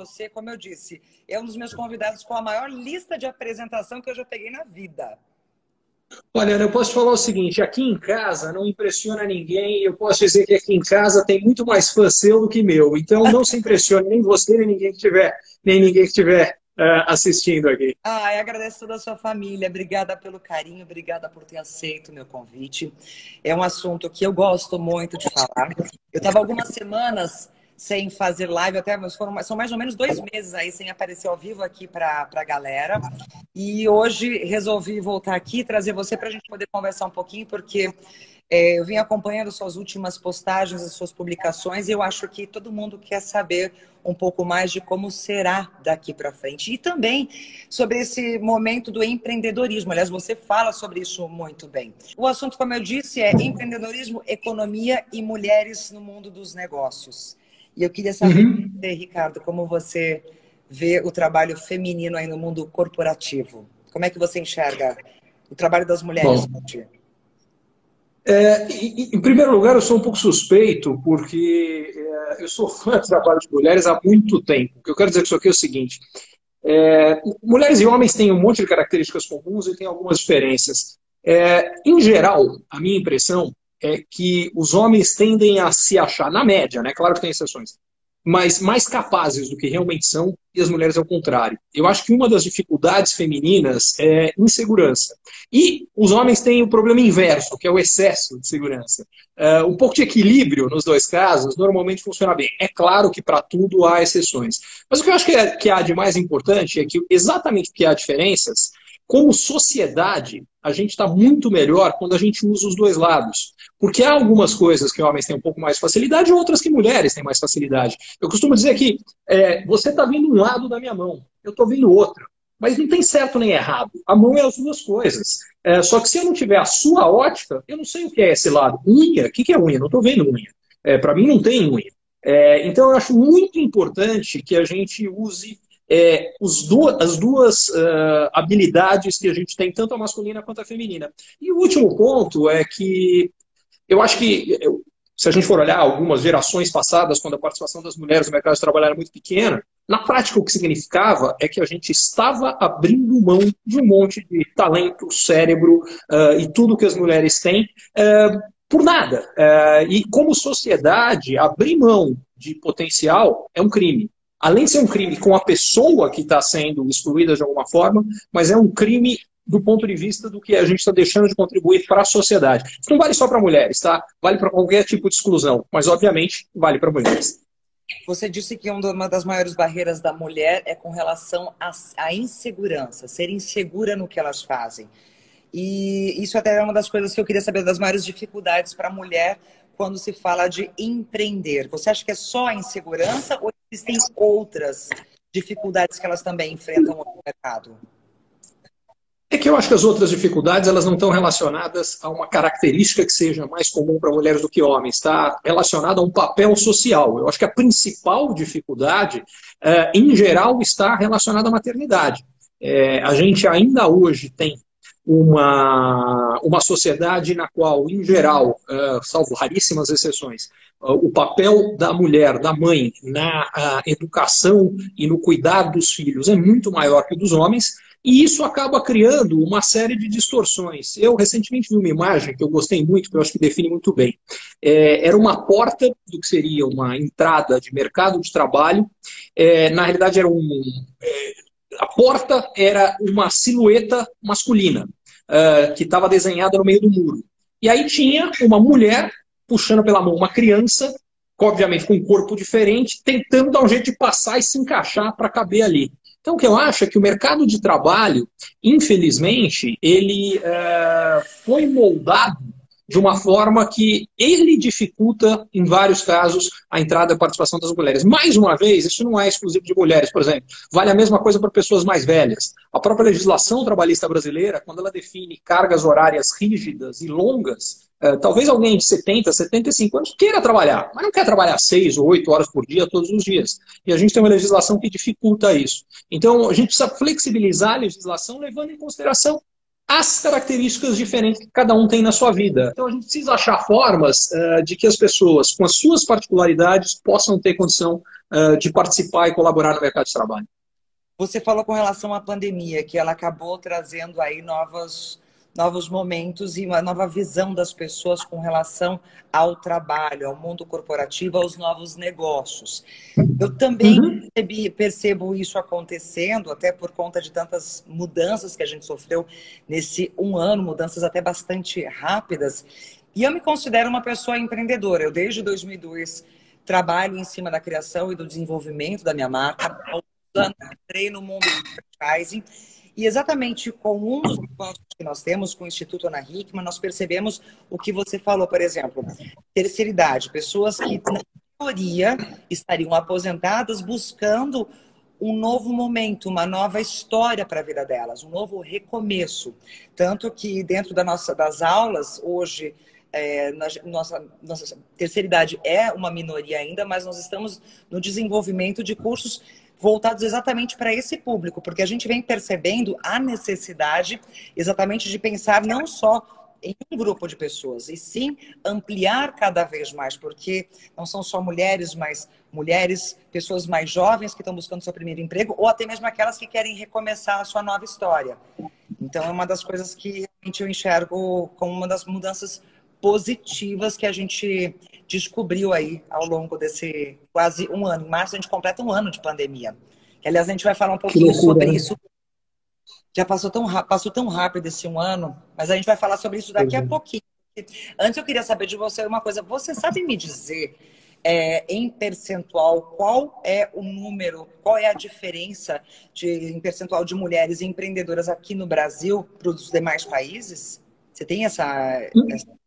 Você, como eu disse, é um dos meus convidados com a maior lista de apresentação que eu já peguei na vida. Olha, eu posso falar o seguinte: aqui em casa não impressiona ninguém. Eu posso dizer que aqui em casa tem muito mais fã seu do que meu. Então não se impressione nem você nem ninguém que tiver, nem ninguém que estiver uh, assistindo aqui. Ah, eu agradeço toda a sua família. Obrigada pelo carinho, obrigada por ter aceito o meu convite. É um assunto que eu gosto muito de falar. Eu estava algumas semanas sem fazer live, até foram, são mais ou menos dois meses aí sem aparecer ao vivo aqui para a galera. E hoje resolvi voltar aqui trazer você para a gente poder conversar um pouquinho, porque é, eu vim acompanhando suas últimas postagens, as suas publicações, e eu acho que todo mundo quer saber um pouco mais de como será daqui para frente. E também sobre esse momento do empreendedorismo. Aliás, você fala sobre isso muito bem. O assunto, como eu disse, é empreendedorismo, economia e mulheres no mundo dos negócios. E eu queria saber, uhum. Ricardo, como você vê o trabalho feminino aí no mundo corporativo. Como é que você enxerga o trabalho das mulheres Bom, é, em, primeiro lugar, eu sou um pouco suspeito, porque é, eu sou fã do trabalho de mulheres há muito tempo. O que eu quero dizer com isso aqui é o seguinte: é, mulheres e homens têm um monte de características comuns e têm algumas diferenças. É, em geral, a minha impressão é que os homens tendem a se achar, na média, né? Claro que tem exceções, mas mais capazes do que realmente são, e as mulheres ao contrário. Eu acho que uma das dificuldades femininas é insegurança. E os homens têm o problema inverso, que é o excesso de segurança. Uh, um pouco de equilíbrio nos dois casos normalmente funciona bem. É claro que para tudo há exceções. Mas o que eu acho que, é, que há de mais importante é que exatamente porque há diferenças, como sociedade, a gente está muito melhor quando a gente usa os dois lados. Porque há algumas coisas que homens têm um pouco mais facilidade e outras que mulheres têm mais facilidade. Eu costumo dizer que é, você está vendo um lado da minha mão, eu estou vendo outro. Mas não tem certo nem errado. A mão é as duas coisas. É, só que se eu não tiver a sua ótica, eu não sei o que é esse lado. Unha? O que é unha? Não estou vendo unha. É, Para mim não tem unha. É, então eu acho muito importante que a gente use é, duas, as duas uh, habilidades que a gente tem, tanto a masculina quanto a feminina. E o último ponto é que eu acho que, se a gente for olhar algumas gerações passadas, quando a participação das mulheres no mercado de trabalho era muito pequena, na prática o que significava é que a gente estava abrindo mão de um monte de talento, cérebro uh, e tudo que as mulheres têm uh, por nada. e como sociedade, abrir mão de potencial é um crime além de ser um crime com a pessoa que está sendo excluída de alguma forma, mas é um crime do ponto de vista do que a gente está deixando de contribuir para a sociedade. Isso não vale só para mulheres, tá? Vale para qualquer tipo de exclusão, mas obviamente vale para mulheres. Você disse que uma das maiores barreiras da mulher é com relação à insegurança, ser insegura no que elas fazem. E isso até é uma das coisas que eu queria saber das maiores dificuldades para a mulher quando se fala de empreender. Você acha que é só a insegurança ou existem outras dificuldades que elas também enfrentam no mercado? É que eu acho que as outras dificuldades elas não estão relacionadas a uma característica que seja mais comum para mulheres do que homens, está relacionada a um papel social. Eu acho que a principal dificuldade, eh, em geral, está relacionada à maternidade. É, a gente ainda hoje tem uma, uma sociedade na qual, em geral, uh, salvo raríssimas exceções, uh, o papel da mulher, da mãe, na uh, educação e no cuidar dos filhos é muito maior que o dos homens, e isso acaba criando uma série de distorções. Eu recentemente vi uma imagem que eu gostei muito, que eu acho que define muito bem. É, era uma porta do que seria uma entrada de mercado de trabalho. É, na realidade, era um. É, a porta era uma silhueta masculina, uh, que estava desenhada no meio do muro. E aí tinha uma mulher puxando pela mão uma criança, obviamente com um corpo diferente, tentando dar um jeito de passar e se encaixar para caber ali. Então, o que eu acho é que o mercado de trabalho, infelizmente, ele uh, foi moldado de uma forma que ele dificulta, em vários casos, a entrada e a participação das mulheres. Mais uma vez, isso não é exclusivo de mulheres, por exemplo. Vale a mesma coisa para pessoas mais velhas. A própria legislação trabalhista brasileira, quando ela define cargas horárias rígidas e longas, é, talvez alguém de 70, 75 anos queira trabalhar, mas não quer trabalhar 6 ou 8 horas por dia todos os dias. E a gente tem uma legislação que dificulta isso. Então, a gente precisa flexibilizar a legislação levando em consideração as características diferentes que cada um tem na sua vida. Então, a gente precisa achar formas uh, de que as pessoas, com as suas particularidades, possam ter condição uh, de participar e colaborar no mercado de trabalho. Você falou com relação à pandemia, que ela acabou trazendo aí novas novos momentos e uma nova visão das pessoas com relação ao trabalho, ao mundo corporativo, aos novos negócios. Eu também uhum. percebi, percebo isso acontecendo, até por conta de tantas mudanças que a gente sofreu nesse um ano, mudanças até bastante rápidas. E eu me considero uma pessoa empreendedora. Eu, desde 2002, trabalho em cima da criação e do desenvolvimento da minha marca. Entrei no mundo do franchising e exatamente com um dos negócios que nós temos com o Instituto Ana Hickman, nós percebemos o que você falou, por exemplo, terceira idade, pessoas que, na teoria, estariam aposentadas buscando um novo momento, uma nova história para a vida delas, um novo recomeço. Tanto que dentro da nossa, das aulas, hoje, é, nossa, nossa terceira idade é uma minoria ainda, mas nós estamos no desenvolvimento de cursos voltados exatamente para esse público, porque a gente vem percebendo a necessidade exatamente de pensar não só em um grupo de pessoas, e sim ampliar cada vez mais, porque não são só mulheres, mas mulheres, pessoas mais jovens que estão buscando seu primeiro emprego, ou até mesmo aquelas que querem recomeçar a sua nova história. Então, é uma das coisas que realmente eu enxergo como uma das mudanças positivas que a gente descobriu aí ao longo desse quase um ano. Em março a gente completa um ano de pandemia. Que, aliás, a gente vai falar um pouquinho loucura, sobre né? isso. Já passou tão, passou tão rápido esse um ano, mas a gente vai falar sobre isso daqui a uhum. pouquinho. Antes eu queria saber de você uma coisa. Você sabe me dizer é, em percentual qual é o número, qual é a diferença de, em percentual de mulheres empreendedoras aqui no Brasil para os demais países? Você tem essa, hum. essa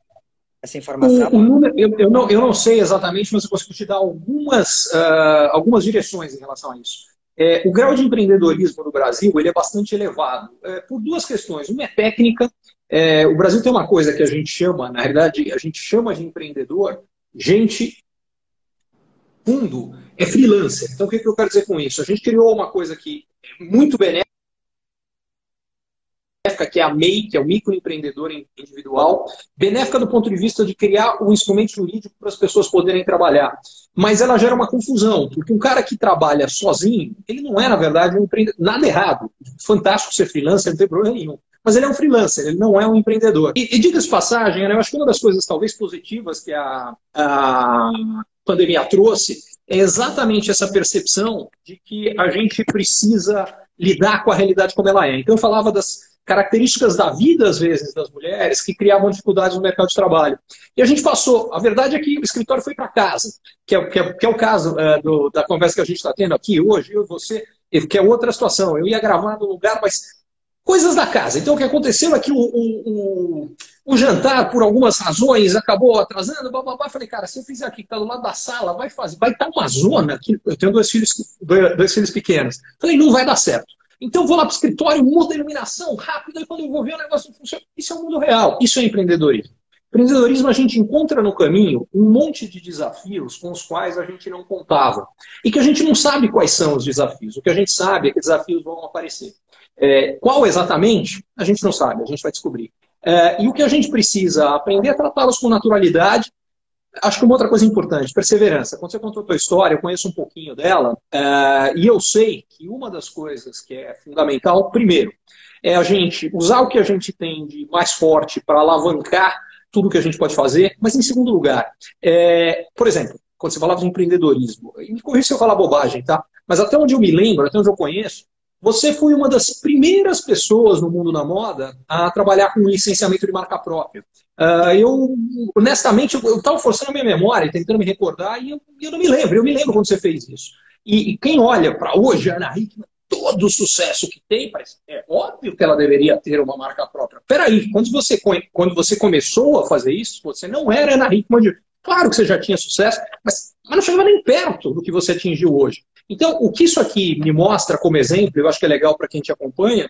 essa informação? O, o número, eu, eu, não, eu não sei exatamente, mas eu consigo te dar algumas, uh, algumas direções em relação a isso. É, o grau de empreendedorismo no Brasil ele é bastante elevado é, por duas questões. Uma é técnica. É, o Brasil tem uma coisa que a gente chama, na realidade, a gente chama de empreendedor gente fundo, é freelancer. Então, o que, que eu quero dizer com isso? A gente criou uma coisa que é muito benéfica benéfica, que é a MEI, que é o microempreendedor individual, benéfica do ponto de vista de criar um instrumento jurídico para as pessoas poderem trabalhar. Mas ela gera uma confusão, porque um cara que trabalha sozinho, ele não é, na verdade, um empreendedor. Nada errado. Fantástico ser freelancer, não tem problema nenhum. Mas ele é um freelancer, ele não é um empreendedor. E, e diga-se passagem, eu acho que uma das coisas talvez positivas que a, a pandemia trouxe é exatamente essa percepção de que a gente precisa lidar com a realidade como ela é. Então eu falava das características da vida, às vezes, das mulheres que criavam dificuldades no mercado de trabalho. E a gente passou, a verdade é que o escritório foi para casa, que é, que, é, que é, o caso é, do, da conversa que a gente está tendo aqui hoje, eu e você, que é outra situação. Eu ia gravar no lugar, mas coisas da casa. Então, o que aconteceu é que o, o, o, o jantar, por algumas razões, acabou atrasando, bababá. Falei, cara, se eu fizer aqui, que do lado da sala, vai fazer, vai estar tá uma zona aqui. Eu tenho dois filhos, dois filhos pequenos. Falei, não vai dar certo. Então vou lá para o escritório, muda a iluminação rápido, e quando eu vou ver o negócio funciona. Isso é o mundo real, isso é empreendedorismo. Empreendedorismo a gente encontra no caminho um monte de desafios com os quais a gente não contava. E que a gente não sabe quais são os desafios. O que a gente sabe é que desafios vão aparecer. É, qual exatamente? A gente não sabe, a gente vai descobrir. É, e o que a gente precisa aprender é tratá-los com naturalidade acho que uma outra coisa importante, perseverança. Quando você contou a tua história, eu conheço um pouquinho dela, uh, e eu sei que uma das coisas que é fundamental, primeiro, é a gente usar o que a gente tem de mais forte para alavancar tudo que a gente pode fazer, mas em segundo lugar, é, por exemplo, quando você falava de empreendedorismo, e me corrija se eu falar bobagem, tá? Mas até onde eu me lembro, até onde eu conheço, você foi uma das primeiras pessoas no mundo da moda a trabalhar com licenciamento de marca própria. Uh, eu, honestamente, eu estava forçando a minha memória, tentando me recordar, e eu, eu, não me lembro. Eu me lembro quando você fez isso. E, e quem olha para hoje, a Ana Hickman, todo o sucesso que tem, mas é óbvio que ela deveria ter uma marca própria. Peraí, quando você, quando você começou a fazer isso, você não era Ana Hickman de... Claro que você já tinha sucesso, mas, mas não chegava nem perto do que você atingiu hoje. Então, o que isso aqui me mostra como exemplo, eu acho que é legal para quem te acompanha,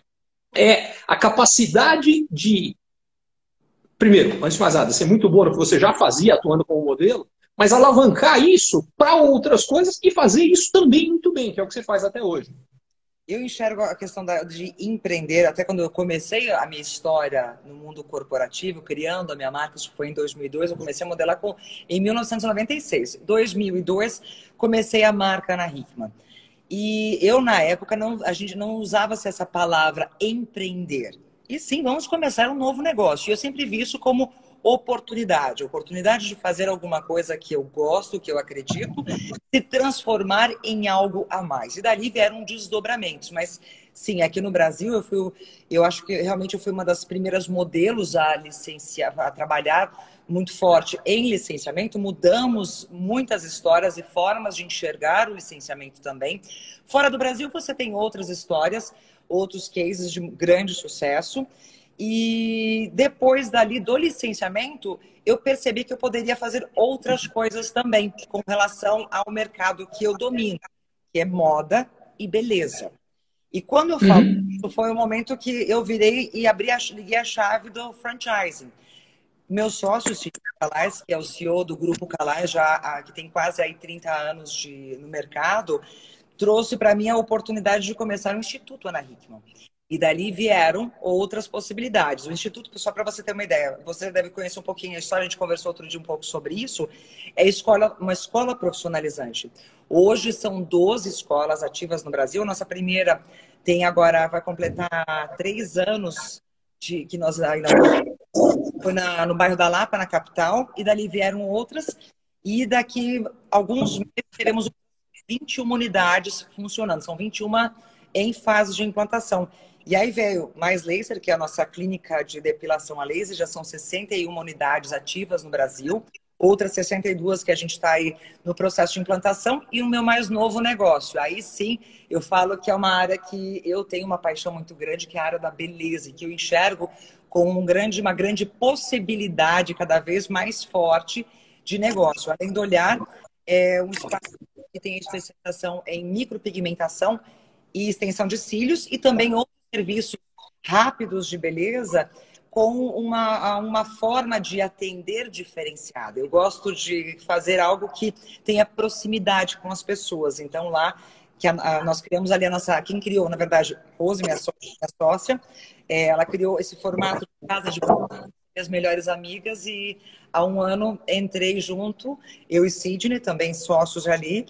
é a capacidade de, primeiro, antes de mais nada, ser muito boa no que você já fazia atuando como modelo, mas alavancar isso para outras coisas e fazer isso também muito bem, que é o que você faz até hoje. Eu enxergo a questão de empreender, até quando eu comecei a minha história no mundo corporativo, criando a minha marca, isso foi em 2002, eu comecei a modelar com, em 1996. 2002, comecei a marca na Hickman. E eu, na época, não, a gente não usava essa palavra empreender. E sim, vamos começar um novo negócio. E eu sempre vi isso como oportunidade, oportunidade de fazer alguma coisa que eu gosto, que eu acredito, se transformar em algo a mais. E dali vieram desdobramentos, mas sim, aqui no Brasil eu fui, eu acho que realmente eu fui uma das primeiras modelos a licenciar, a trabalhar muito forte em licenciamento, mudamos muitas histórias e formas de enxergar o licenciamento também. Fora do Brasil, você tem outras histórias, outros cases de grande sucesso. E depois dali do licenciamento, eu percebi que eu poderia fazer outras coisas também com relação ao mercado que eu domino, que é moda e beleza. E quando eu falo uhum. isso, foi o momento que eu virei e abri a, liguei a chave do franchising. Meu sócio, Cid Calais, que é o CEO do Grupo Calais, já, que tem quase aí 30 anos de, no mercado, trouxe para mim a oportunidade de começar um Instituto Ana Hickman. E dali vieram outras possibilidades. O Instituto, só para você ter uma ideia, você deve conhecer um pouquinho a história, a gente conversou outro dia um pouco sobre isso, é escola, uma escola profissionalizante. Hoje são 12 escolas ativas no Brasil. Nossa primeira tem agora, vai completar três anos de, que nós ainda foi na, no bairro da Lapa, na capital, e dali vieram outras. E daqui alguns meses teremos 21 unidades funcionando. São 21 em fase de implantação. E aí veio mais laser, que é a nossa clínica de depilação a laser, já são 61 unidades ativas no Brasil, outras 62 que a gente está aí no processo de implantação, e o meu mais novo negócio. Aí sim, eu falo que é uma área que eu tenho uma paixão muito grande, que é a área da beleza, que eu enxergo com um grande, uma grande possibilidade cada vez mais forte de negócio. Além do olhar, é um espaço que tem especialização em micropigmentação e extensão de cílios e também outros serviços rápidos de beleza com uma, uma forma de atender diferenciada. Eu gosto de fazer algo que tenha proximidade com as pessoas. Então, lá, que a, a, nós criamos ali a nossa. Quem criou, na verdade, Rose, minha sócia, minha sócia é, ela criou esse formato de casa de as melhores amigas e há um ano entrei junto, eu e Sidney, também sócios ali,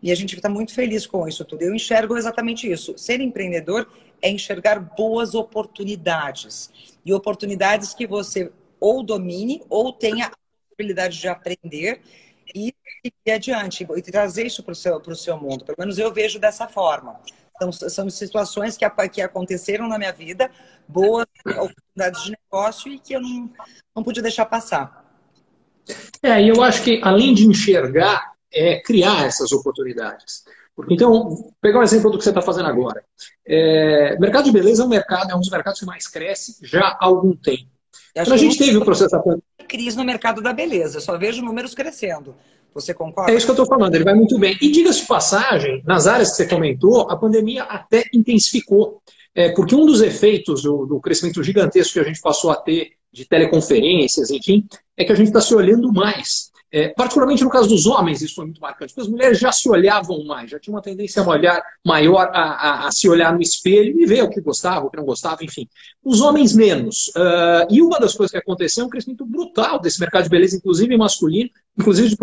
e a gente está muito feliz com isso tudo. Eu enxergo exatamente isso. Ser empreendedor é enxergar boas oportunidades. E oportunidades que você ou domine ou tenha a possibilidade de aprender e ir adiante e trazer isso para o seu, seu mundo. Pelo menos eu vejo dessa forma. Então, são situações que, que aconteceram na minha vida, boas oportunidades de negócio e que eu não, não pude deixar passar. É, e eu acho que além de enxergar, é criar essas oportunidades. Então, pegar um exemplo do que você está fazendo agora. É, mercado de beleza é um mercado, é um dos mercados que mais cresce já há algum tempo. Então, a gente teve o processo da crise no mercado da beleza, só vejo números crescendo. Você concorda? É isso que eu estou falando, ele vai muito bem. E diga-se de passagem, nas áreas que você comentou, a pandemia até intensificou. É, porque um dos efeitos do, do crescimento gigantesco que a gente passou a ter de teleconferências, enfim, é que a gente está se olhando mais. É, particularmente no caso dos homens, isso foi muito marcante, porque as mulheres já se olhavam mais, já tinham uma tendência a olhar maior, a, a, a, se olhar no espelho e ver o que gostava, o que não gostava, enfim. Os homens menos. Uh, e uma das coisas que aconteceu é um crescimento brutal desse mercado de beleza, inclusive masculino, inclusive de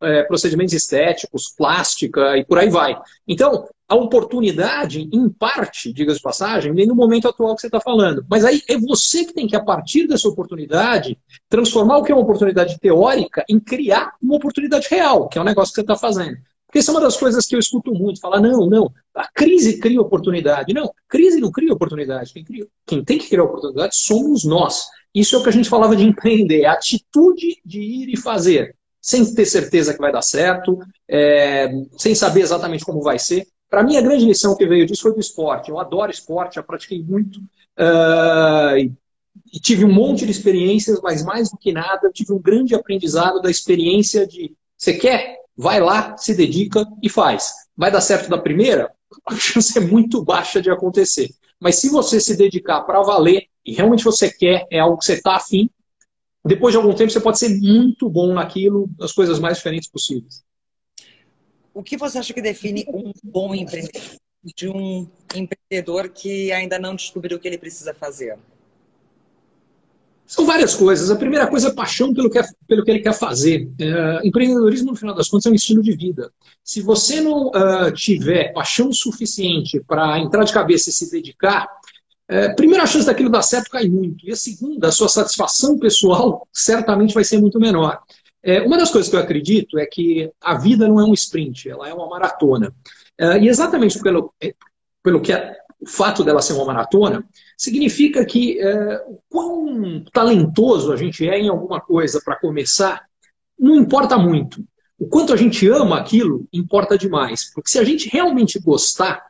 é, procedimentos estéticos, plástica e por aí vai. Então, a oportunidade, em parte, diga-se de passagem, vem no momento atual que você está falando. Mas aí é você que tem que, a partir dessa oportunidade, transformar o que é uma oportunidade teórica em criar uma oportunidade real, que é o negócio que você está fazendo. Porque isso é uma das coisas que eu escuto muito, falar, não, não, a crise cria oportunidade. Não, crise não cria oportunidade. Quem, cria, quem tem que criar oportunidade somos nós. Isso é o que a gente falava de empreender, a atitude de ir e fazer sem ter certeza que vai dar certo, é, sem saber exatamente como vai ser. Para mim, a grande lição que veio disso foi do esporte. Eu adoro esporte, já pratiquei muito. Uh, e tive um monte de experiências, mas mais do que nada, tive um grande aprendizado da experiência de você quer? Vai lá, se dedica e faz. Vai dar certo da primeira? A chance é muito baixa de acontecer. Mas se você se dedicar para valer e realmente você quer, é algo que você está afim, depois de algum tempo você pode ser muito bom naquilo, das coisas mais diferentes possíveis. O que você acha que define um bom empreendedor de um empreendedor que ainda não descobriu o que ele precisa fazer? São várias coisas. A primeira coisa é paixão pelo que, é, pelo que ele quer fazer. É, empreendedorismo, no final das contas, é um estilo de vida. Se você não uh, tiver paixão suficiente para entrar de cabeça e se dedicar, é, primeiro, a chance daquilo dar certo cai muito. E a segunda, a sua satisfação pessoal certamente vai ser muito menor. É, uma das coisas que eu acredito é que a vida não é um sprint, ela é uma maratona. É, e exatamente pelo, é, pelo que é, o fato dela ser uma maratona, significa que é, o quão talentoso a gente é em alguma coisa para começar, não importa muito. O quanto a gente ama aquilo importa demais. Porque se a gente realmente gostar,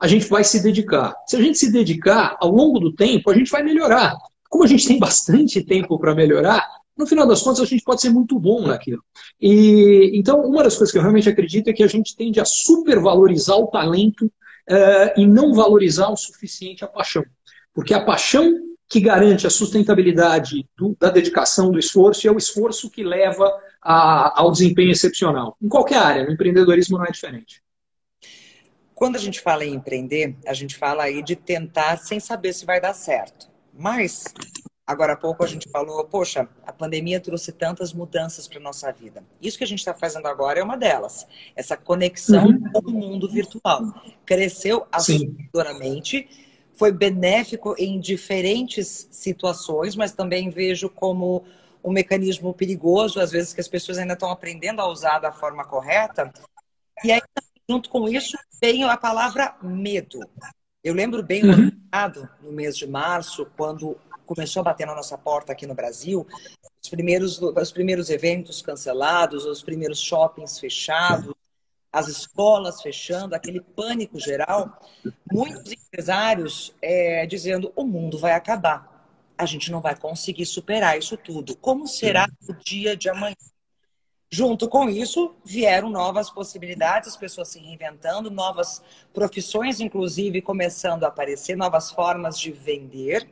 a gente vai se dedicar. Se a gente se dedicar, ao longo do tempo, a gente vai melhorar. Como a gente tem bastante tempo para melhorar, no final das contas, a gente pode ser muito bom naquilo. E, então, uma das coisas que eu realmente acredito é que a gente tende a supervalorizar o talento uh, e não valorizar o suficiente a paixão. Porque a paixão que garante a sustentabilidade do, da dedicação, do esforço, é o esforço que leva a, ao desempenho excepcional. Em qualquer área, no empreendedorismo não é diferente. Quando a gente fala em empreender, a gente fala aí de tentar sem saber se vai dar certo. Mas, agora há pouco a gente falou, poxa, a pandemia trouxe tantas mudanças para nossa vida. Isso que a gente está fazendo agora é uma delas. Essa conexão uhum. com o mundo virtual. Cresceu assustadoramente foi benéfico em diferentes situações, mas também vejo como um mecanismo perigoso, às vezes que as pessoas ainda estão aprendendo a usar da forma correta. E aí, junto com isso, vem a palavra medo. Eu lembro bem uhum. ano passado, no mês de março, quando começou a bater na nossa porta aqui no Brasil, os primeiros, os primeiros eventos cancelados, os primeiros shoppings fechados, as escolas fechando, aquele pânico geral, muitos empresários é, dizendo o mundo vai acabar. A gente não vai conseguir superar isso tudo. Como será o dia de amanhã? Junto com isso, vieram novas possibilidades, as pessoas se reinventando, novas profissões, inclusive, começando a aparecer, novas formas de vender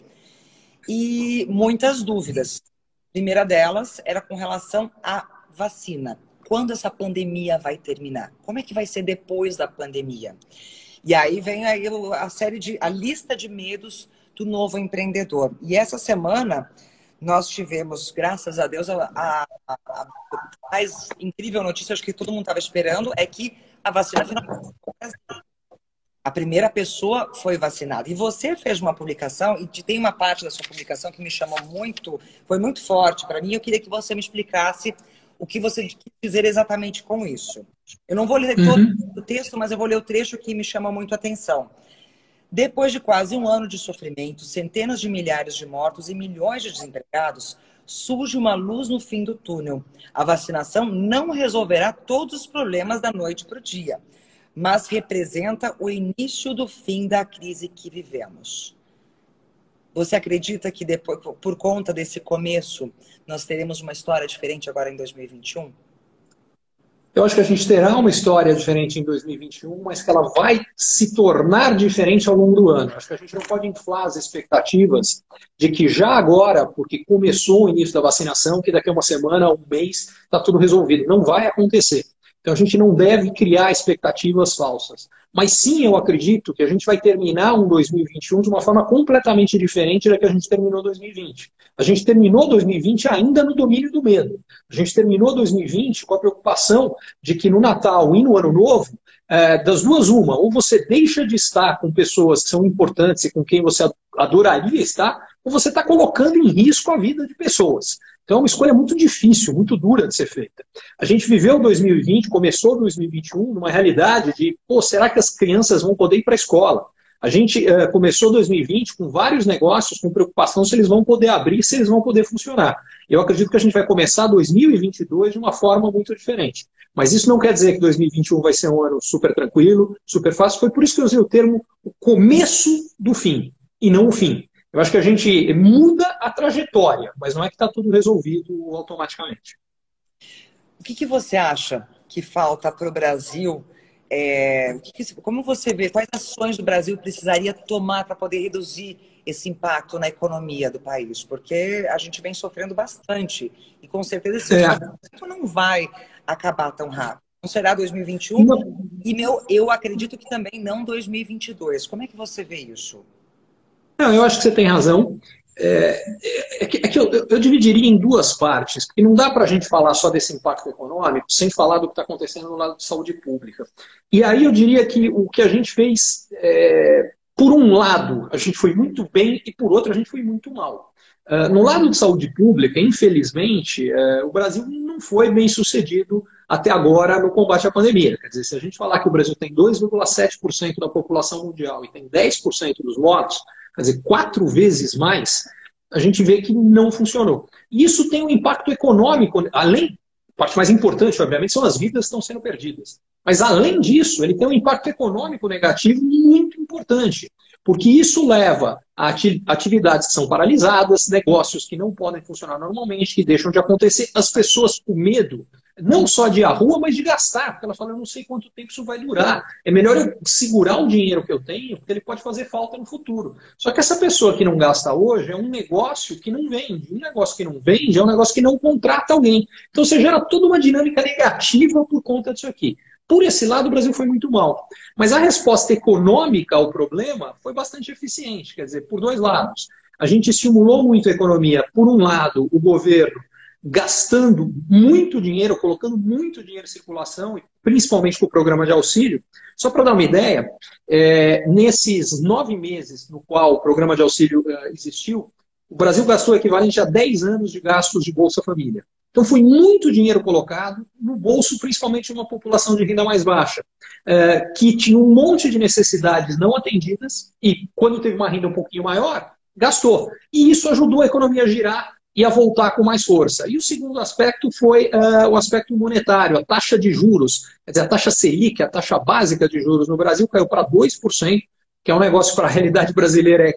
e muitas dúvidas. A primeira delas era com relação à vacina quando essa pandemia vai terminar? Como é que vai ser depois da pandemia? E aí vem aí a série de a lista de medos do novo empreendedor. E essa semana nós tivemos, graças a Deus, a, a, a mais incrível notícia, acho que todo mundo estava esperando, é que a vacina a primeira pessoa foi vacinada. E você fez uma publicação, e tem uma parte da sua publicação que me chamou muito, foi muito forte para mim. Eu queria que você me explicasse o que você quis dizer exatamente com isso. Eu não vou ler uhum. todo o texto, mas eu vou ler o trecho que me chama muito a atenção. Depois de quase um ano de sofrimento, centenas de milhares de mortos e milhões de desempregados, surge uma luz no fim do túnel. A vacinação não resolverá todos os problemas da noite para o dia, mas representa o início do fim da crise que vivemos. Você acredita que depois, por conta desse começo, nós teremos uma história diferente agora em 2021? Eu acho que a gente terá uma história diferente em 2021, mas que ela vai se tornar diferente ao longo do ano. Acho que a gente não pode inflar as expectativas de que já agora, porque começou o início da vacinação, que daqui a uma semana, um mês, está tudo resolvido. Não vai acontecer. Então a gente não deve criar expectativas falsas. Mas sim, eu acredito que a gente vai terminar um 2021 de uma forma completamente diferente da que a gente terminou 2020. A gente terminou 2020 ainda no domínio do medo. A gente terminou 2020 com a preocupação de que no Natal e no Ano Novo, é, das duas, uma, ou você deixa de estar com pessoas que são importantes e com quem você adoraria estar, ou você está colocando em risco a vida de pessoas. Então é uma escolha muito difícil, muito dura de ser feita. A gente viveu 2020, começou 2021 numa realidade de, pô, será que as crianças vão poder ir para a escola? A gente uh, começou 2020 com vários negócios com preocupação se eles vão poder abrir, se eles vão poder funcionar. Eu acredito que a gente vai começar 2022 de uma forma muito diferente. Mas isso não quer dizer que 2021 vai ser um ano super tranquilo, super fácil. Foi por isso que eu usei o termo o começo do fim, e não o fim. Eu acho que a gente muda a trajetória, mas não é que está tudo resolvido automaticamente. O que, que você acha que falta para o Brasil é, como você vê, quais ações o Brasil precisaria tomar para poder reduzir esse impacto na economia do país? Porque a gente vem sofrendo bastante e com certeza esse é. não vai acabar tão rápido. Não será 2021 não. e meu, eu acredito que também não 2022. Como é que você vê isso? Não, eu acho que você tem razão. É, é, que, é que eu, eu, dividiria em duas partes, porque não dá para a gente falar só desse impacto econômico sem falar do que está acontecendo no lado de saúde pública. E aí eu diria que o que a gente fez, é, por um lado, a gente foi muito bem e por outro, a gente foi muito mal. Uh, no lado de saúde pública, infelizmente, uh, o Brasil não foi bem sucedido até agora no combate à pandemia. Quer dizer, se a gente falar que o Brasil tem 2,7% da população mundial e tem 10% dos mortos, quer dizer, quatro vezes mais, a gente vê que não funcionou. E isso tem um impacto econômico, além, a parte mais importante, obviamente, são as vidas que estão sendo perdidas. Mas, além disso, ele tem um impacto econômico negativo muito importante, porque isso leva a atividades que são paralisadas, negócios que não podem funcionar normalmente, que deixam de acontecer, as pessoas com medo não só de ir à rua, mas de gastar, porque elas falam, eu não sei quanto tempo isso vai durar. É melhor eu segurar o dinheiro que eu tenho, porque ele pode fazer falta no futuro. Só que essa pessoa que não gasta hoje é um negócio que não vende. Um negócio que não vende é um negócio que não contrata alguém. Então você gera toda uma dinâmica negativa por conta disso aqui. Por esse lado, o Brasil foi muito mal. Mas a resposta econômica ao problema foi bastante eficiente, quer dizer, por dois lados. A gente estimulou muito a economia. Por um lado, o governo gastando muito dinheiro, colocando muito dinheiro em circulação, principalmente com o programa de auxílio. Só para dar uma ideia, é, nesses nove meses no qual o programa de auxílio é, existiu, o Brasil gastou o equivalente a 10 anos de gastos de Bolsa Família. Então foi muito dinheiro colocado no bolso, principalmente de uma população de renda mais baixa, é, que tinha um monte de necessidades não atendidas e, quando teve uma renda um pouquinho maior, gastou. E isso ajudou a economia a girar ia voltar com mais força. E o segundo aspecto foi uh, o aspecto monetário, a taxa de juros, quer dizer, a taxa Selic, a taxa básica de juros no Brasil caiu para 2%, que é um negócio para a realidade brasileira é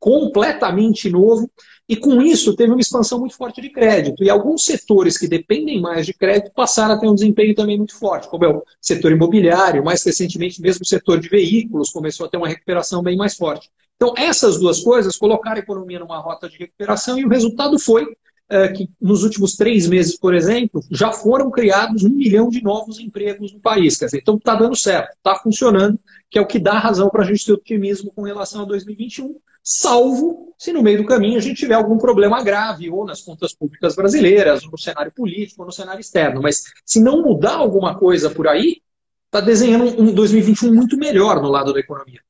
completamente novo, e com isso teve uma expansão muito forte de crédito. E alguns setores que dependem mais de crédito passaram a ter um desempenho também muito forte, como é o setor imobiliário, mais recentemente mesmo o setor de veículos começou a ter uma recuperação bem mais forte. Então, essas duas coisas colocaram a economia numa rota de recuperação e o resultado foi é, que nos últimos três meses, por exemplo, já foram criados um milhão de novos empregos no país. Quer dizer, então está dando certo, está funcionando, que é o que dá razão para a gente ter otimismo com relação a 2021, salvo se no meio do caminho a gente tiver algum problema grave, ou nas contas públicas brasileiras, ou no cenário político, ou no cenário externo. Mas se não mudar alguma coisa por aí, está desenhando um 2021 muito melhor no lado da economia.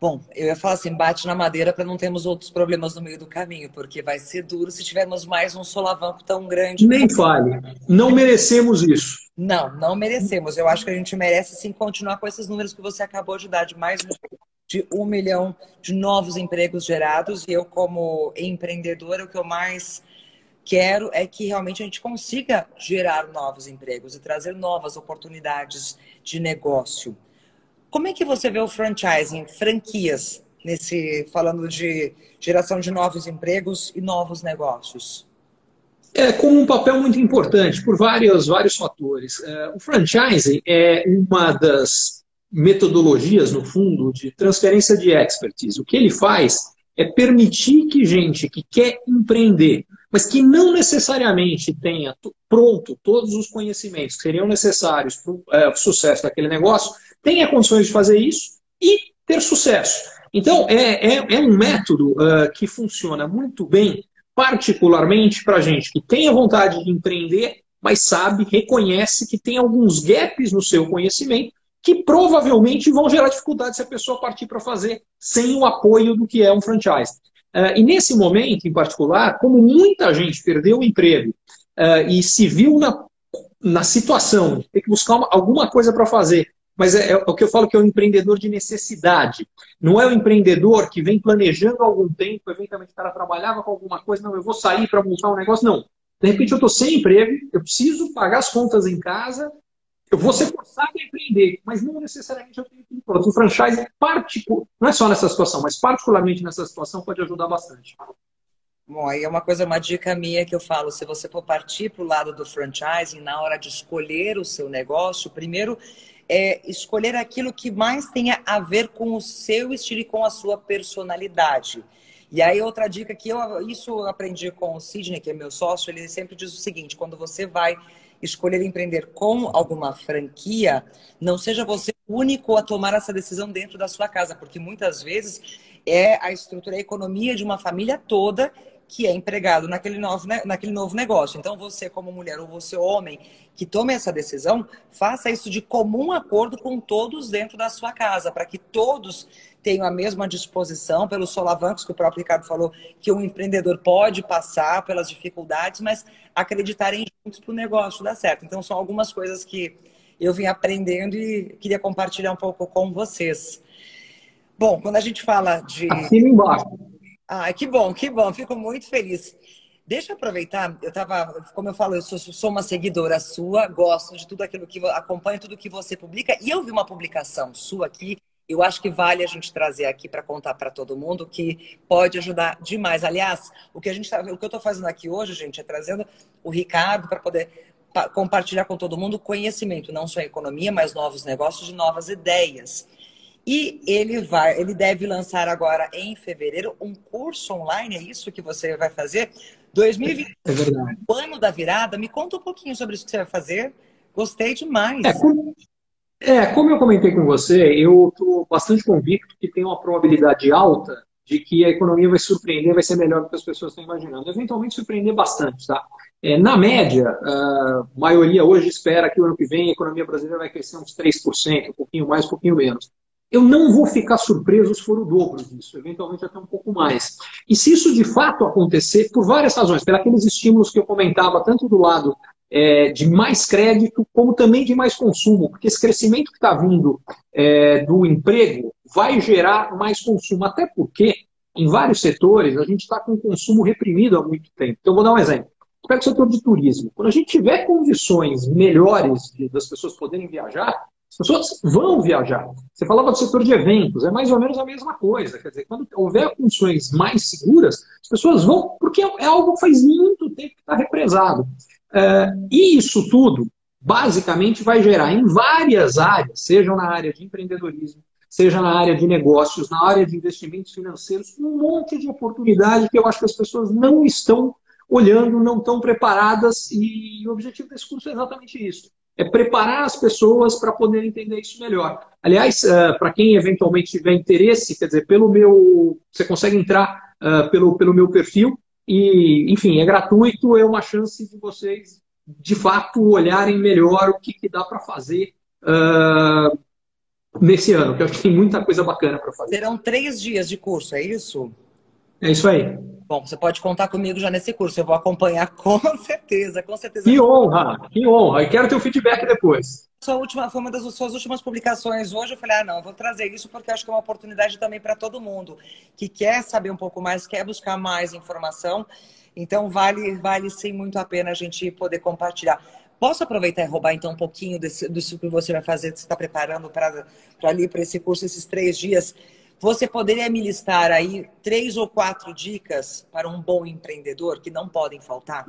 Bom, eu ia falar assim, bate na madeira para não termos outros problemas no meio do caminho, porque vai ser duro se tivermos mais um solavanco tão grande. Nem fale. Não merecemos isso. Não, não merecemos. Eu acho que a gente merece sim continuar com esses números que você acabou de dar, de mais de um milhão de novos empregos gerados. E eu, como empreendedora, o que eu mais quero é que realmente a gente consiga gerar novos empregos e trazer novas oportunidades de negócio. Como é que você vê o franchising, franquias, nesse falando de geração de novos empregos e novos negócios? É como um papel muito importante por vários, vários fatores. É, o franchising é uma das metodologias, no fundo, de transferência de expertise. O que ele faz é permitir que gente que quer empreender, mas que não necessariamente tenha pronto todos os conhecimentos que seriam necessários para o é, sucesso daquele negócio, tenha condições de fazer isso e ter sucesso. Então, é, é, é um método uh, que funciona muito bem, particularmente para gente que tem a vontade de empreender, mas sabe, reconhece que tem alguns gaps no seu conhecimento que provavelmente vão gerar dificuldade se a pessoa partir para fazer sem o apoio do que é um franchise. Uh, e nesse momento, em particular, como muita gente perdeu o emprego uh, e se viu na, na situação de ter que buscar uma, alguma coisa para fazer mas é, é, o que eu falo que é o empreendedor de necessidade. Não é o empreendedor que vem planejando algum tempo, eventualmente o cara trabalhava com alguma coisa, não, eu vou sair para montar um negócio, não. De repente eu estou sem emprego, eu preciso pagar as contas em casa, eu vou ser forçado a empreender, mas não necessariamente eu tenho que ir pronto. O franchise, particular, não é só nessa situação, mas particularmente nessa situação, pode ajudar bastante. Bom, aí é uma coisa, uma dica minha que eu falo, se você for partir para o lado do franchising, na hora de escolher o seu negócio, primeiro é escolher aquilo que mais tenha a ver com o seu estilo e com a sua personalidade. E aí, outra dica que eu isso eu aprendi com o Sidney, que é meu sócio, ele sempre diz o seguinte: quando você vai escolher empreender com alguma franquia, não seja você o único a tomar essa decisão dentro da sua casa, porque muitas vezes é a estrutura, a economia de uma família toda que é empregado naquele novo, naquele novo negócio. Então, você, como mulher ou você, homem, que tome essa decisão, faça isso de comum acordo com todos dentro da sua casa, para que todos tenham a mesma disposição, pelos solavancos que o próprio Ricardo falou, que um empreendedor pode passar pelas dificuldades, mas acreditarem juntos para o negócio dar certo. Então, são algumas coisas que eu vim aprendendo e queria compartilhar um pouco com vocês. Bom, quando a gente fala de. Assina embaixo. Ah, que bom, que bom, fico muito feliz. Deixa eu aproveitar, eu estava, como eu falo, eu sou, sou, uma seguidora sua, gosto de tudo aquilo que acompanho, tudo que você publica, e eu vi uma publicação sua aqui, eu acho que vale a gente trazer aqui para contar para todo mundo que pode ajudar demais. Aliás, o que a gente tá, o que eu estou fazendo aqui hoje, gente, é trazendo o Ricardo para poder compartilhar com todo mundo conhecimento, não só em economia, mas novos negócios e novas ideias. E ele vai, ele deve lançar agora em fevereiro um curso online, é isso que você vai fazer? 2020, é verdade. o ano da virada. Me conta um pouquinho sobre isso que você vai fazer. Gostei demais. É, como, é, como eu comentei com você, eu estou bastante convicto que tem uma probabilidade alta de que a economia vai surpreender, vai ser melhor do que as pessoas estão imaginando. Eventualmente surpreender bastante, tá? É, na média, a maioria hoje espera que o ano que vem a economia brasileira vai crescer uns 3%, um pouquinho mais, um pouquinho menos. Eu não vou ficar surpreso se for o dobro disso, eventualmente até um pouco mais. E se isso de fato acontecer, por várias razões, pelos estímulos que eu comentava, tanto do lado é, de mais crédito, como também de mais consumo, porque esse crescimento que está vindo é, do emprego vai gerar mais consumo, até porque em vários setores a gente está com consumo reprimido há muito tempo. Então, vou dar um exemplo. Pega o setor de turismo. Quando a gente tiver condições melhores de, das pessoas poderem viajar, as pessoas vão viajar. Você falava do setor de eventos, é mais ou menos a mesma coisa. Quer dizer, quando houver condições mais seguras, as pessoas vão, porque é algo que faz muito tempo que está represado. É, e isso tudo, basicamente, vai gerar em várias áreas, sejam na área de empreendedorismo, seja na área de negócios, na área de investimentos financeiros, um monte de oportunidade que eu acho que as pessoas não estão olhando, não estão preparadas, e o objetivo desse curso é exatamente isso é preparar as pessoas para poder entender isso melhor. Aliás, uh, para quem eventualmente tiver interesse, quer dizer, pelo meu. Você consegue entrar uh, pelo, pelo meu perfil e, enfim, é gratuito, é uma chance de vocês, de fato, olharem melhor o que, que dá para fazer uh, nesse ano, que eu acho que tem muita coisa bacana para fazer. Serão três dias de curso, é isso? É isso aí. Bom, você pode contar comigo já nesse curso. Eu vou acompanhar com certeza, com certeza. Que honra, que honra. E quero ter o feedback depois. Sua última, foi uma das suas últimas publicações hoje. Eu falei, ah, não, vou trazer isso porque acho que é uma oportunidade também para todo mundo que quer saber um pouco mais, quer buscar mais informação. Então, vale, vale sim muito a pena a gente poder compartilhar. Posso aproveitar e roubar então um pouquinho desse, disso que você vai fazer, você está preparando para ali para esse curso, esses três dias? Você poderia me listar aí três ou quatro dicas para um bom empreendedor que não podem faltar?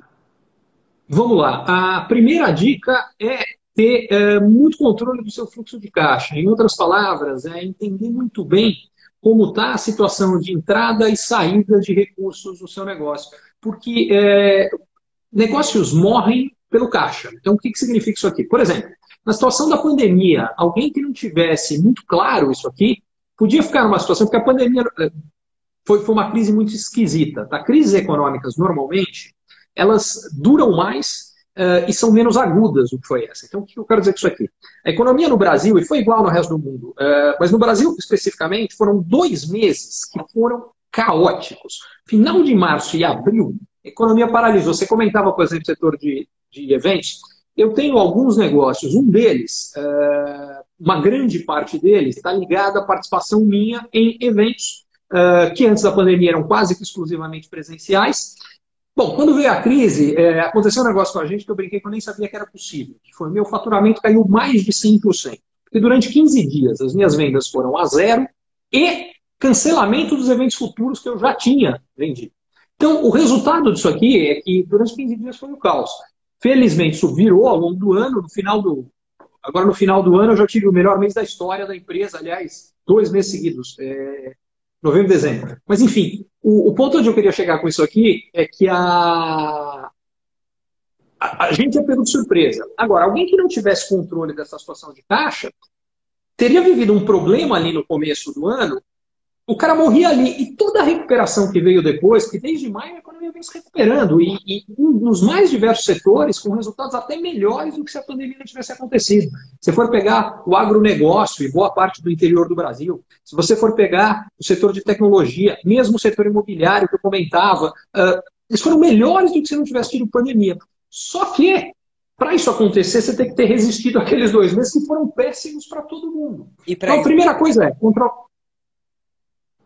Vamos lá. A primeira dica é ter é, muito controle do seu fluxo de caixa. Em outras palavras, é entender muito bem como está a situação de entrada e saída de recursos no seu negócio. Porque é, negócios morrem pelo caixa. Então, o que, que significa isso aqui? Por exemplo, na situação da pandemia, alguém que não tivesse muito claro isso aqui, podia ficar numa situação, porque a pandemia eh, foi, foi uma crise muito esquisita. Tá? Crises econômicas, normalmente, elas duram mais uh, e são menos agudas do que foi essa. Então, o que eu quero dizer com isso aqui? A economia no Brasil, e foi igual no resto do mundo, uh, mas no Brasil especificamente, foram dois meses que foram caóticos. Final de março e abril, a economia paralisou. Você comentava, por exemplo, o setor de, de eventos. eu tenho alguns negócios. Um deles, é, uma grande parte deles, está ligada à participação minha em eventos é, que antes da pandemia eram quase que exclusivamente presenciais. Bom, quando veio a crise, é, aconteceu um negócio com a gente que eu brinquei que eu nem sabia que era possível. Que foi meu faturamento caiu mais de 100%. Porque durante 15 dias as minhas vendas foram a zero e cancelamento dos eventos futuros que eu já tinha vendido. Então, o resultado disso aqui é que durante 15 dias foi o caos. Felizmente, isso virou ao longo do ano, no final do. Agora, no final do ano, eu já tive o melhor mês da história da empresa, aliás, dois meses seguidos, é, novembro e dezembro. Mas, enfim, o, o, ponto onde eu queria chegar com isso aqui é que a, a, a gente é pego de surpresa. Agora, alguém que não tivesse controle dessa situação de caixa teria vivido um problema ali no começo do ano o cara morria ali. E toda a recuperação que veio depois, que desde maio a economia vem se recuperando, e, e nos mais diversos setores, com resultados até melhores do que se a pandemia não tivesse acontecido. Se for pegar o agronegócio e boa parte do interior do Brasil, se você for pegar o setor de tecnologia, mesmo o setor imobiliário que eu comentava, uh, eles foram melhores do que se não tivesse tido pandemia. Só que para isso acontecer, você tem que ter resistido aqueles dois meses que foram péssimos para todo mundo. então, a primeira coisa é control...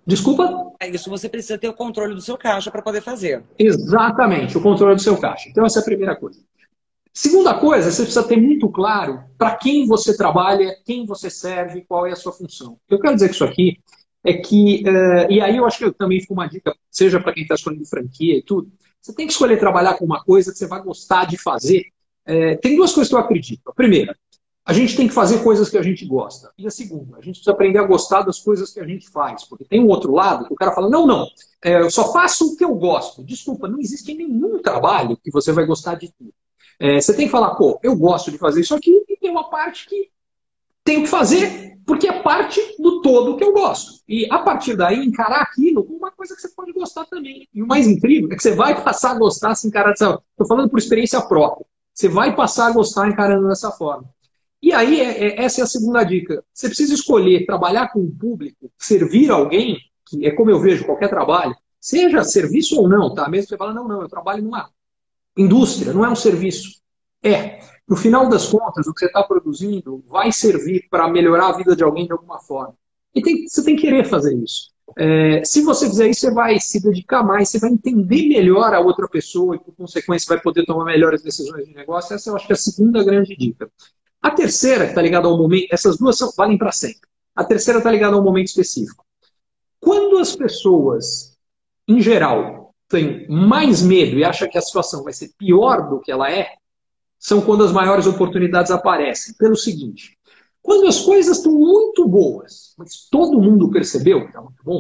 Desculpa? É isso, você precisa ter o controle do seu caixa para poder fazer. Exatamente, o controle do seu caixa. Então, essa é a primeira coisa. Segunda coisa, você precisa ter muito claro para quem você trabalha, quem você serve, qual é a sua função. Eu quero dizer que isso aqui é que, uh, e aí eu acho que eu também fico uma dica, seja para quem está escolhendo franquia e tudo, você tem que escolher trabalhar com uma coisa que você vai gostar de fazer. É, tem duas coisas que eu acredito. A primeira, a gente tem que fazer coisas que a gente gosta. E a segunda, a gente precisa aprender a gostar das coisas que a gente faz. Porque tem um outro lado que o cara fala: não, não, é, eu só faço o que eu gosto. Desculpa, não existe nenhum trabalho que você vai gostar de tudo. É, você tem que falar: pô, eu gosto de fazer isso aqui, e tem uma parte que tenho que fazer porque é parte do todo que eu gosto. E a partir daí, encarar aquilo como uma coisa que você pode gostar também. E o mais incrível é que você vai passar a gostar se encarar dessa Estou falando por experiência própria. Você vai passar a gostar encarando dessa forma. E aí, é, é, essa é a segunda dica. Você precisa escolher trabalhar com o público, servir alguém, que é como eu vejo qualquer trabalho, seja serviço ou não, tá? Mesmo você fala, não, não, eu trabalho numa indústria, não é um serviço. É. No final das contas, o que você está produzindo vai servir para melhorar a vida de alguém de alguma forma. E tem, você tem que querer fazer isso. É, se você fizer isso, você vai se dedicar mais, você vai entender melhor a outra pessoa e, por consequência, vai poder tomar melhores decisões de negócio. Essa eu acho que é a segunda grande dica. A terceira, que está ligada ao momento, essas duas são, valem para sempre. A terceira está ligada a um momento específico. Quando as pessoas, em geral, têm mais medo e acham que a situação vai ser pior do que ela é, são quando as maiores oportunidades aparecem. Pelo seguinte: quando as coisas estão muito boas, mas todo mundo percebeu que está muito bom,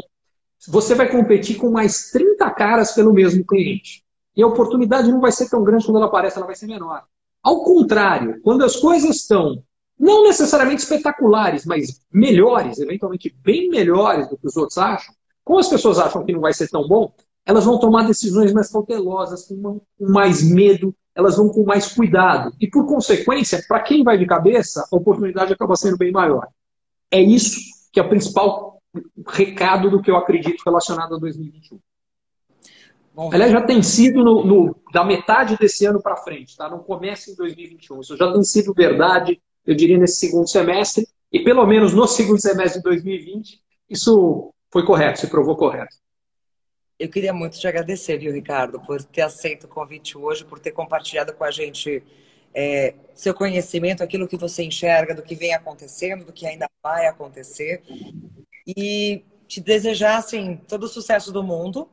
você vai competir com mais 30 caras pelo mesmo cliente. E a oportunidade não vai ser tão grande quando ela aparece, ela vai ser menor. Ao contrário, quando as coisas estão não necessariamente espetaculares, mas melhores, eventualmente bem melhores do que os outros acham, como as pessoas acham que não vai ser tão bom, elas vão tomar decisões mais cautelosas, com mais medo, elas vão com mais cuidado. E, por consequência, para quem vai de cabeça, a oportunidade acaba sendo bem maior. É isso que é o principal recado do que eu acredito relacionado a 2021. Bom, Aliás, já tem sido no, no, da metade desse ano para frente, tá? Não começa em 2021. Isso já tem sido verdade, eu diria, nesse segundo semestre. E pelo menos no segundo semestre de 2020, isso foi correto, se provou correto. Eu queria muito te agradecer, viu, Ricardo, por ter aceito o convite hoje, por ter compartilhado com a gente é, seu conhecimento, aquilo que você enxerga, do que vem acontecendo, do que ainda vai acontecer. E te desejar, assim, todo o sucesso do mundo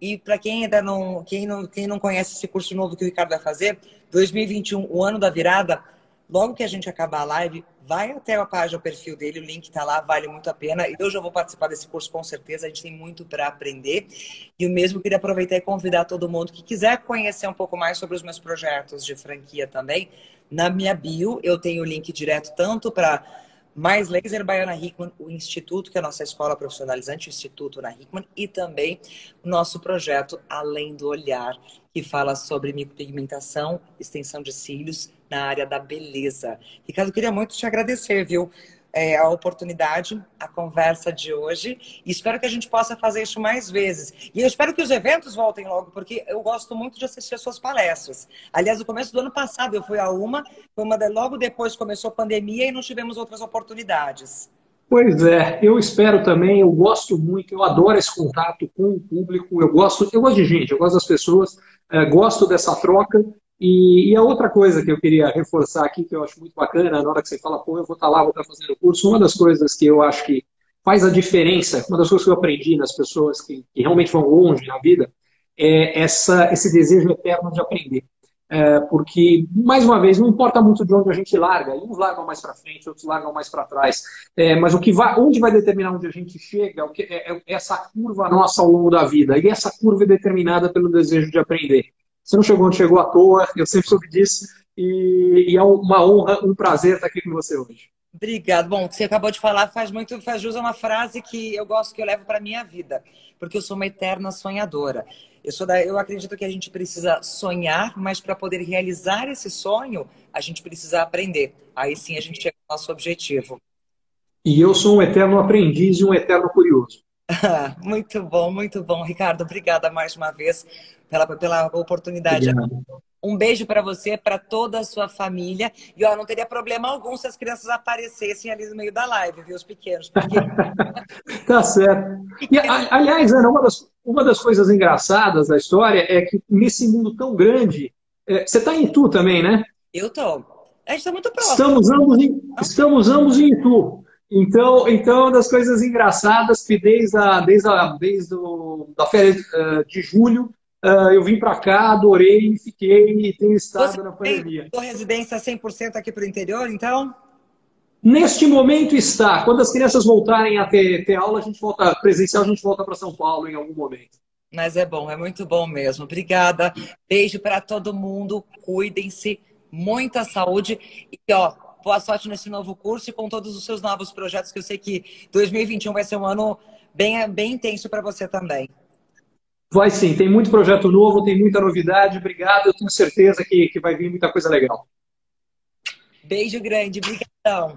e para quem ainda não quem, não, quem não conhece esse curso novo que o Ricardo vai fazer, 2021, o ano da virada, logo que a gente acabar a live, vai até a página, o perfil dele, o link está lá, vale muito a pena. E eu já vou participar desse curso com certeza, a gente tem muito para aprender. E o mesmo queria aproveitar e convidar todo mundo que quiser conhecer um pouco mais sobre os meus projetos de franquia também. Na minha bio eu tenho o link direto tanto para mais Laser Baiana Hickman, o Instituto, que é a nossa escola profissionalizante, o Instituto na Hickman, e também o nosso projeto Além do Olhar, que fala sobre micropigmentação, extensão de cílios na área da beleza. Ricardo, queria muito te agradecer, viu? É, a oportunidade, a conversa de hoje. E espero que a gente possa fazer isso mais vezes. E eu espero que os eventos voltem logo, porque eu gosto muito de assistir as suas palestras. Aliás, no começo do ano passado eu fui a uma, foi uma de, logo depois começou a pandemia e não tivemos outras oportunidades. Pois é, eu espero também, eu gosto muito, eu adoro esse contato com o público, eu gosto, eu gosto de gente, eu gosto das pessoas, é, gosto dessa troca. E, e, a outra coisa que eu queria reforçar aqui, que eu acho muito bacana, na hora que você fala, pô, eu vou estar lá, vou estar fazendo o curso, uma das coisas que eu acho que faz a diferença, uma das coisas que eu aprendi nas pessoas que, que realmente vão longe na vida, é essa, esse desejo eterno de aprender. É, porque, mais uma vez, não importa muito de onde a gente larga, uns largam mais para frente, outros largam mais para trás, é, mas o que vai, onde vai determinar onde a gente chega o que, é, é, essa curva nossa ao longo da vida, e essa curva é determinada pelo desejo de aprender. Você não chegou onde chegou à toa, eu sempre soube disso, e, e é uma honra, um prazer estar aqui com você hoje. Obrigada. Bom, o que você acabou de falar faz muito, faz jus a uma frase que eu gosto que eu levo para minha vida, porque eu sou uma eterna sonhadora. Eu, sou da, eu acredito que a gente precisa sonhar, mas para poder realizar esse sonho, a gente precisa aprender. Aí sim a gente chega ao nosso objetivo. E eu sou um eterno aprendiz e um eterno curioso. muito bom, muito bom. Ricardo, obrigada mais uma vez pela, pela oportunidade. Obrigado. Um beijo para você, para toda a sua família. E ó, não teria problema algum se as crianças aparecessem ali no meio da live, viu? Os pequenos. Porque... tá certo. E, aliás, Ana, uma das, uma das coisas engraçadas da história é que nesse mundo tão grande. É, você está em Itu também, né? Eu tô. A gente está muito próximo. Estamos ambos em, estamos ambos em Itu. Então, então, uma das coisas engraçadas que desde a, desde a, desde o, da férias uh, de julho Uh, eu vim para cá, adorei, fiquei e tenho estado Você na pandemia. Sua residência 100% aqui para o interior, então? Neste momento está. Quando as crianças voltarem a ter, ter aula, a gente volta presencial, a gente volta para São Paulo em algum momento. Mas é bom, é muito bom mesmo. Obrigada. Beijo para todo mundo. Cuidem-se. Muita saúde. E ó, boa sorte nesse novo curso e com todos os seus novos projetos, que eu sei que 2021 vai ser um ano bem, bem intenso para você também. Vai sim, tem muito projeto novo, tem muita novidade. Obrigado, eu tenho certeza que, que vai vir muita coisa legal. Beijo grande, obrigadão.